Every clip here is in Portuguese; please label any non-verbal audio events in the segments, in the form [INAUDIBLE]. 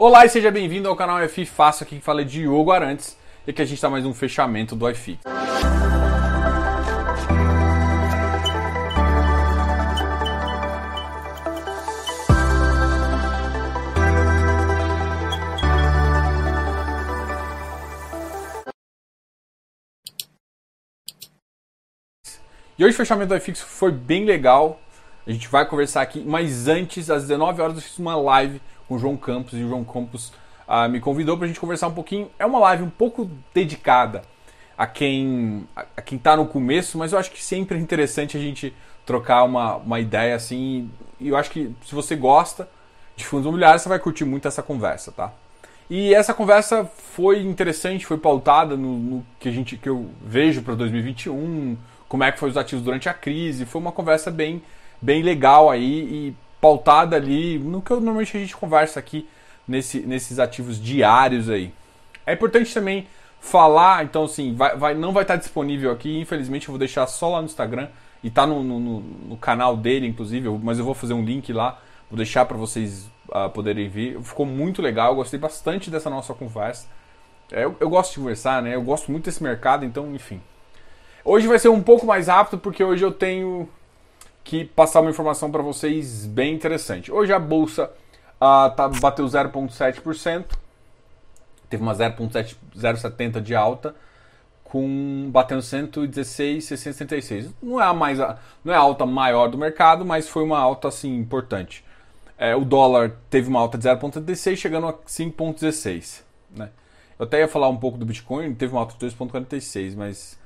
Olá e seja bem-vindo ao canal FI Fácil, aqui que fala é Diogo Arantes e aqui a gente está mais um fechamento do iFix. E hoje o fechamento do iFix foi bem legal. A gente vai conversar aqui, mas antes, às 19 horas, eu fiz uma live com o João Campos e o João Campos uh, me convidou para a gente conversar um pouquinho. É uma live um pouco dedicada a quem a quem está no começo, mas eu acho que sempre é interessante a gente trocar uma, uma ideia assim. E eu acho que se você gosta de fundos imobiliários, você vai curtir muito essa conversa, tá? E essa conversa foi interessante, foi pautada no, no que a gente que eu vejo para 2021 como é que foi os ativos durante a crise. Foi uma conversa bem, bem legal aí e pautada ali no que normalmente a gente conversa aqui nesse, nesses ativos diários aí. É importante também falar, então assim, vai, vai, não vai estar disponível aqui, infelizmente eu vou deixar só lá no Instagram e tá no, no, no canal dele, inclusive, mas eu vou fazer um link lá, vou deixar para vocês uh, poderem ver. Ficou muito legal, eu gostei bastante dessa nossa conversa. É, eu, eu gosto de conversar, né? Eu gosto muito desse mercado, então, enfim, Hoje vai ser um pouco mais rápido porque hoje eu tenho que passar uma informação para vocês bem interessante. Hoje a bolsa uh, tá, bateu 0,7%, teve uma 0,70 de alta, com batendo 116,676. Não é a mais não é a alta maior do mercado, mas foi uma alta assim importante. É, o dólar teve uma alta de 0,36, chegando a 5,16. Né? Eu até ia falar um pouco do Bitcoin, teve uma alta de 2,46, mas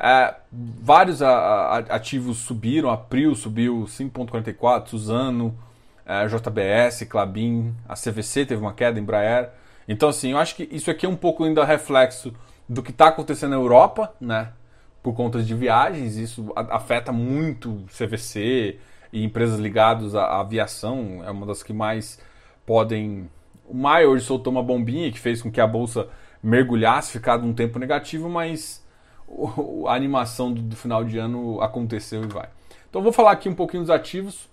é, vários a, a, ativos subiram, a Prio subiu 5,44, Suzano, é, JBS, Clabin, a CVC teve uma queda, Embraer. Então, assim, eu acho que isso aqui é um pouco ainda reflexo do que está acontecendo na Europa, né? Por conta de viagens, isso afeta muito CVC e empresas ligadas à aviação, é uma das que mais podem. O Maia hoje soltou uma bombinha que fez com que a bolsa mergulhasse, ficasse um tempo negativo, mas a animação do, final de ano aconteceu e vai. Então vou falar aqui um pouquinho dos ativos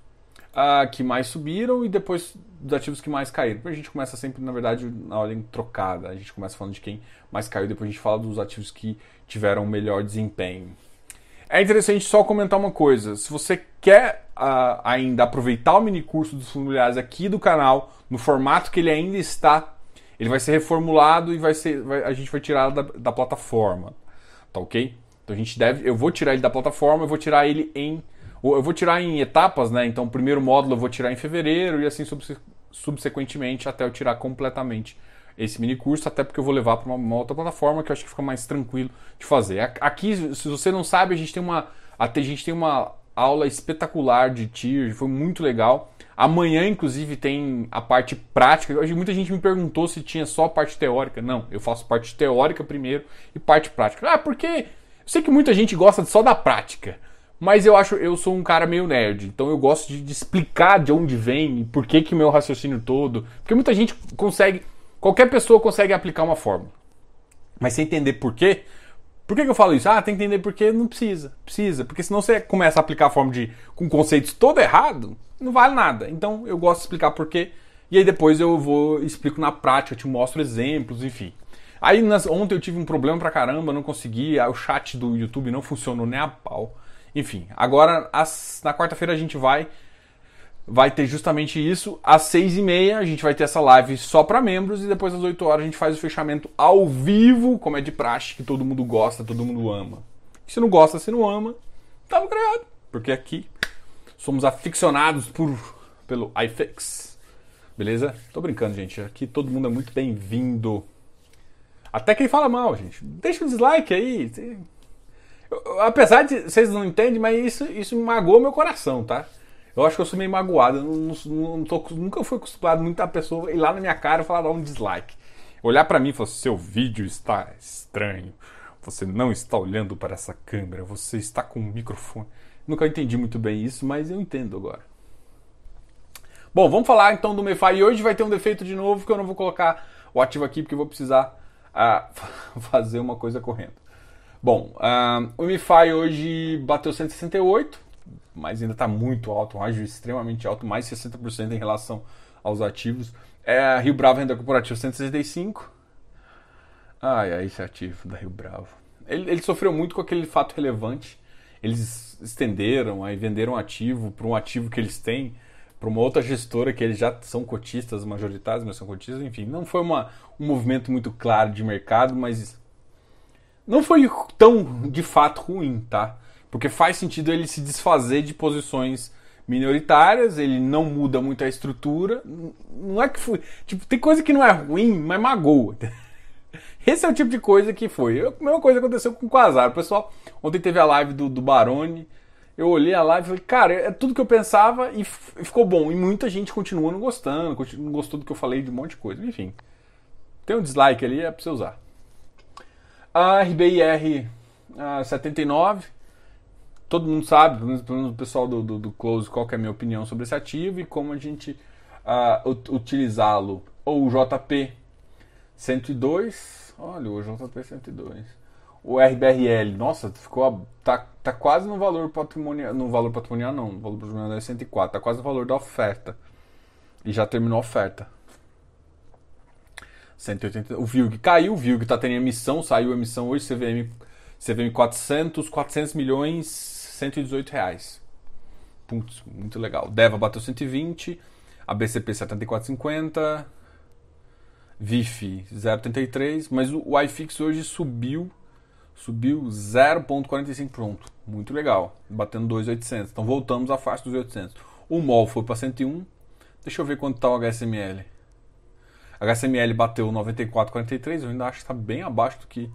uh, que mais subiram e depois dos ativos que mais caíram. A gente começa sempre, na verdade, na ordem trocada. A gente começa falando de quem mais caiu, depois a gente fala dos ativos que tiveram melhor desempenho. É interessante só comentar uma coisa. Se você quer uh, ainda aproveitar o mini curso dos familiares aqui do canal, no formato que ele ainda está, ele vai ser reformulado e vai ser, vai, a gente vai tirar da, da plataforma tá ok? Então a gente deve, eu vou tirar ele da plataforma, eu vou tirar ele em, eu vou tirar em etapas, né? Então o primeiro módulo eu vou tirar em fevereiro e assim subsequentemente até eu tirar completamente esse mini curso, até porque eu vou levar para uma, outra plataforma que eu acho que fica mais tranquilo de fazer. Aqui, se você não sabe, a gente tem uma, a gente tem uma aula espetacular de tier, foi muito legal. Amanhã, inclusive, tem a parte prática. Muita gente me perguntou se tinha só parte teórica. Não, eu faço parte teórica primeiro e parte prática. Ah, porque eu sei que muita gente gosta só da prática. Mas eu acho, eu sou um cara meio nerd, então eu gosto de, de explicar de onde vem e por que que meu raciocínio todo. Porque muita gente consegue, qualquer pessoa consegue aplicar uma fórmula. Mas sem entender por quê, por que, que, eu falo isso? Ah, tem que entender porque não precisa. Precisa. Porque senão você começa a aplicar a forma de. com conceitos todo errado, não vale nada. Então eu gosto de explicar por quê. E aí depois eu vou explico na prática, eu te mostro exemplos, enfim. Aí nas, ontem eu tive um problema pra caramba, não consegui, o chat do YouTube não funcionou nem a pau. Enfim, agora as, na quarta-feira a gente vai vai ter justamente isso. Às seis e meia a gente vai ter essa live só para membros e depois às 8 horas a gente faz o fechamento ao vivo, como é de praxe, que todo mundo gosta, todo mundo ama. se não gosta, se não ama, tá criado. Porque aqui somos aficionados por, pelo iFix. Beleza? Tô brincando, gente. Aqui todo mundo é muito bem-vindo. Até quem fala mal, gente. Deixa um dislike aí. Apesar de vocês não entendem, mas isso, isso magoou meu coração, tá? Eu acho que eu sou meio magoado. Eu não, não, tô, nunca fui acostumado muito a pessoa ir lá na minha cara e falar dar um dislike. Olhar para mim e falar: seu vídeo está estranho. Você não está olhando para essa câmera. Você está com um microfone. Nunca entendi muito bem isso, mas eu entendo agora. Bom, vamos falar então do MeFi. E hoje vai ter um defeito de novo que eu não vou colocar o ativo aqui porque eu vou precisar uh, [LAUGHS] fazer uma coisa correndo. Bom, uh, o MeFi hoje bateu 168 mas ainda está muito alto, um ágio extremamente alto, mais 60% em relação aos ativos. É Rio Bravo Renda Corporativa 165. Ai, ai, esse ativo da Rio Bravo. Ele, ele sofreu muito com aquele fato relevante. Eles estenderam, aí venderam ativo para um ativo que eles têm para uma outra gestora que eles já são cotistas majoritários, mas são cotistas, enfim. Não foi uma, um movimento muito claro de mercado, mas não foi tão de fato ruim, tá? Porque faz sentido ele se desfazer de posições minoritárias, ele não muda muito a estrutura. Não é que foi. Tipo, tem coisa que não é ruim, mas magoa. [LAUGHS] Esse é o tipo de coisa que foi. A mesma coisa aconteceu com o Quasar. Pessoal, ontem teve a live do, do Barone. Eu olhei a live e falei, cara, é tudo que eu pensava e ficou bom. E muita gente continua não gostando, não gostou do que eu falei de um monte de coisa. Enfim, tem um dislike ali, é pra você usar. A RBIR a 79, todo mundo sabe, pelo menos o pessoal do, do, do, Close, qual é a minha opinião sobre esse ativo e como a gente uh, utilizá-lo. Ou o JP 102, olha o JP 102. O RBRL, nossa, ficou tá, tá quase no valor patrimonial, no valor patrimonial não, no valor patrimonial é 104, tá quase no valor da oferta. E já terminou a oferta. 180, o VILG caiu, o VILG está tendo emissão, saiu a emissão hoje, CVM, CVM 400, 400 milhões, 118 reais. Putz, muito legal. Deva bateu 120, a BCP 74,50, VIF 0,83, mas o iFix hoje subiu, subiu 0,45 pronto. Muito legal, batendo 2,800. Então voltamos à faixa dos 800. O MOL foi para 101. Deixa eu ver quanto está o HSML. HSML bateu 94,43, eu ainda acho que está bem abaixo do que,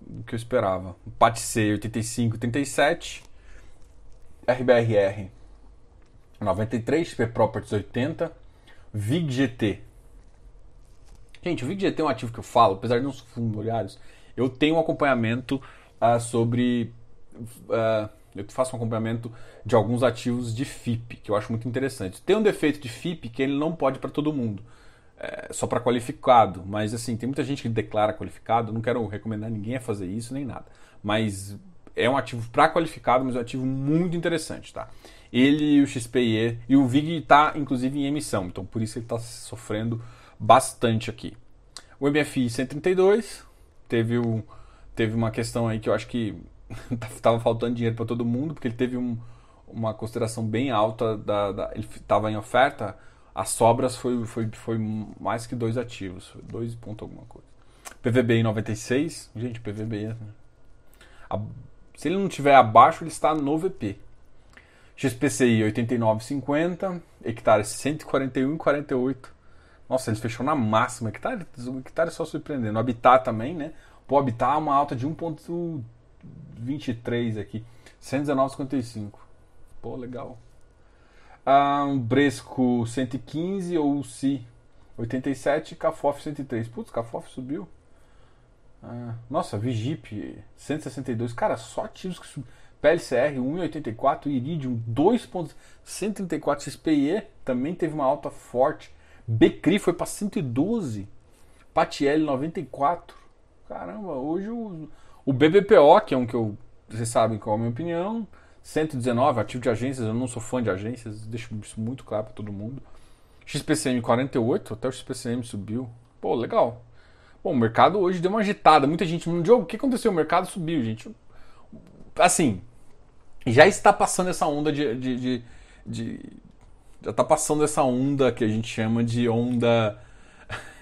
do que eu esperava. PATC 85,37, RBRR 93, XP Properties 80, VIG-GT. Gente, o VIG-GT é um ativo que eu falo, apesar de não ser fundo imobiliários, eu tenho um acompanhamento uh, sobre... Uh, eu faço um acompanhamento de alguns ativos de FIP, que eu acho muito interessante. Tem um defeito de FIP que ele não pode para todo mundo é, só para qualificado, mas assim, tem muita gente que declara qualificado, não quero recomendar ninguém a fazer isso nem nada, mas é um ativo para qualificado, mas é um ativo muito interessante, tá? Ele, o XPE e o VIG está inclusive em emissão, então por isso ele está sofrendo bastante aqui. O MFI 132 teve, um, teve uma questão aí que eu acho que [LAUGHS] estava faltando dinheiro para todo mundo, porque ele teve um, uma consideração bem alta, da, da ele estava em oferta as sobras foi, foi, foi mais que dois ativos, dois ponto alguma coisa. PVB em 96, gente, PVB, né? a, se ele não tiver abaixo, ele está no VP. XPCI 89,50, hectare 141,48. Nossa, ele fechou na máxima. Hectare, hectare só surpreendendo. Habitat também, né? Pô, Habitat uma alta de 1,23 aqui. 119,55. Pô, legal um Bresco 115 ou Si 87 Cafof 103. Putz, Cafof subiu. Ah, nossa, Vigip 162. Cara, só ativos que subiram. PLCR 1,84, Iridium 2,134, XPE também teve uma alta forte. Becri foi para 112, Patiel 94. Caramba, hoje o, o BBPO, que é um que eu, vocês sabem qual é a minha opinião, 119, ativo de agências, eu não sou fã de agências, deixo isso muito claro para todo mundo. XPCM 48, até o XPCM subiu. Pô, legal. O mercado hoje deu uma agitada. Muita gente me Diogo, o que aconteceu? O mercado subiu, gente. Assim, já está passando essa onda de. de, de, de já está passando essa onda que a gente chama de onda.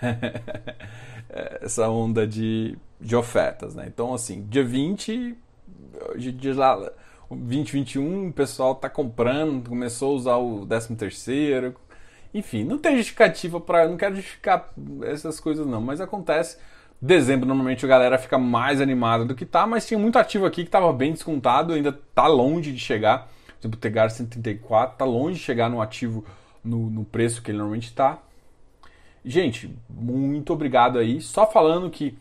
[LAUGHS] essa onda de, de ofertas, né? Então, assim, dia 20, dia lá 2021 o pessoal tá comprando, começou a usar o 13 terceiro. Enfim, não tem justificativa para, não quero justificar essas coisas não, mas acontece. Dezembro normalmente a galera fica mais animada do que tá, mas tinha muito ativo aqui que estava bem descontado, ainda tá longe de chegar. Por exemplo, o Tegar 134 tá longe de chegar no ativo no, no preço que ele normalmente está. Gente, muito obrigado aí. Só falando que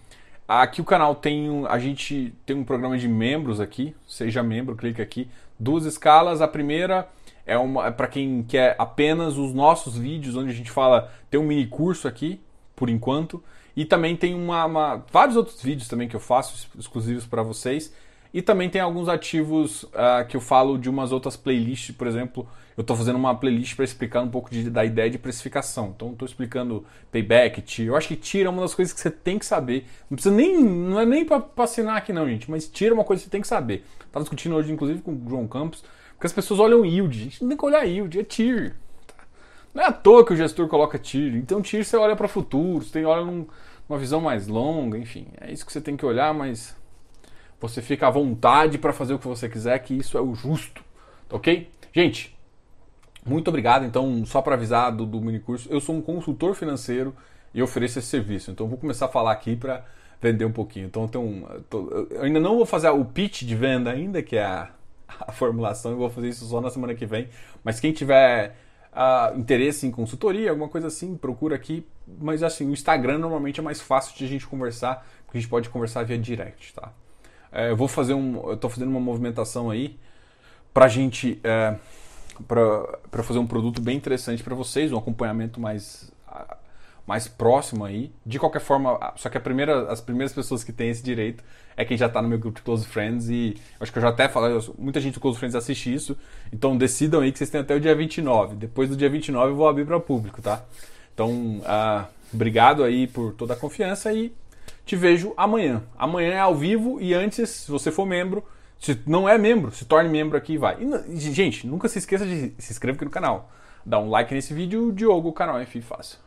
Aqui o canal tem um, a gente tem um programa de membros aqui, seja membro, clique aqui. Duas escalas, a primeira é uma é para quem quer apenas os nossos vídeos, onde a gente fala, tem um mini curso aqui, por enquanto, e também tem uma, uma vários outros vídeos também que eu faço exclusivos para vocês. E também tem alguns ativos uh, que eu falo de umas outras playlists, por exemplo, eu estou fazendo uma playlist para explicar um pouco de, da ideia de precificação. Então estou explicando payback. Eu acho que TIR é uma das coisas que você tem que saber. Não precisa nem, não é nem para assinar aqui não, gente, mas TIR é uma coisa que você tem que saber. Estava discutindo hoje, inclusive, com o João Campos, porque as pessoas olham yield. A gente não tem que olhar yield, é TIR. Não é à toa que o gestor coloca TIR. Então TIR você olha para futuro, você tem olha num, numa visão mais longa, enfim. É isso que você tem que olhar, mas você fica à vontade para fazer o que você quiser, que isso é o justo, tá ok? Gente, muito obrigado. Então, só para avisar do, do mini curso, eu sou um consultor financeiro e ofereço esse serviço. Então, vou começar a falar aqui para vender um pouquinho. Então, eu, um, eu ainda não vou fazer o pitch de venda ainda, que é a, a formulação, eu vou fazer isso só na semana que vem. Mas quem tiver uh, interesse em consultoria, alguma coisa assim, procura aqui. Mas assim, o Instagram normalmente é mais fácil de a gente conversar, porque a gente pode conversar via direct, tá? É, eu vou fazer um. Eu tô fazendo uma movimentação aí pra gente. É, para fazer um produto bem interessante para vocês, um acompanhamento mais mais próximo aí. De qualquer forma, só que primeira, as primeiras pessoas que têm esse direito é quem já está no meu grupo de Close Friends e acho que eu já até falei, muita gente do Close Friends assiste isso, então decidam aí que vocês têm até o dia 29. Depois do dia 29 eu vou abrir para o público, tá? Então, uh, obrigado aí por toda a confiança e te vejo amanhã. Amanhã é ao vivo e antes, se você for membro, se não é membro, se torne membro aqui e vai. Gente, nunca se esqueça de se inscrever aqui no canal. Dá um like nesse vídeo, Diogo, canal F Fácil.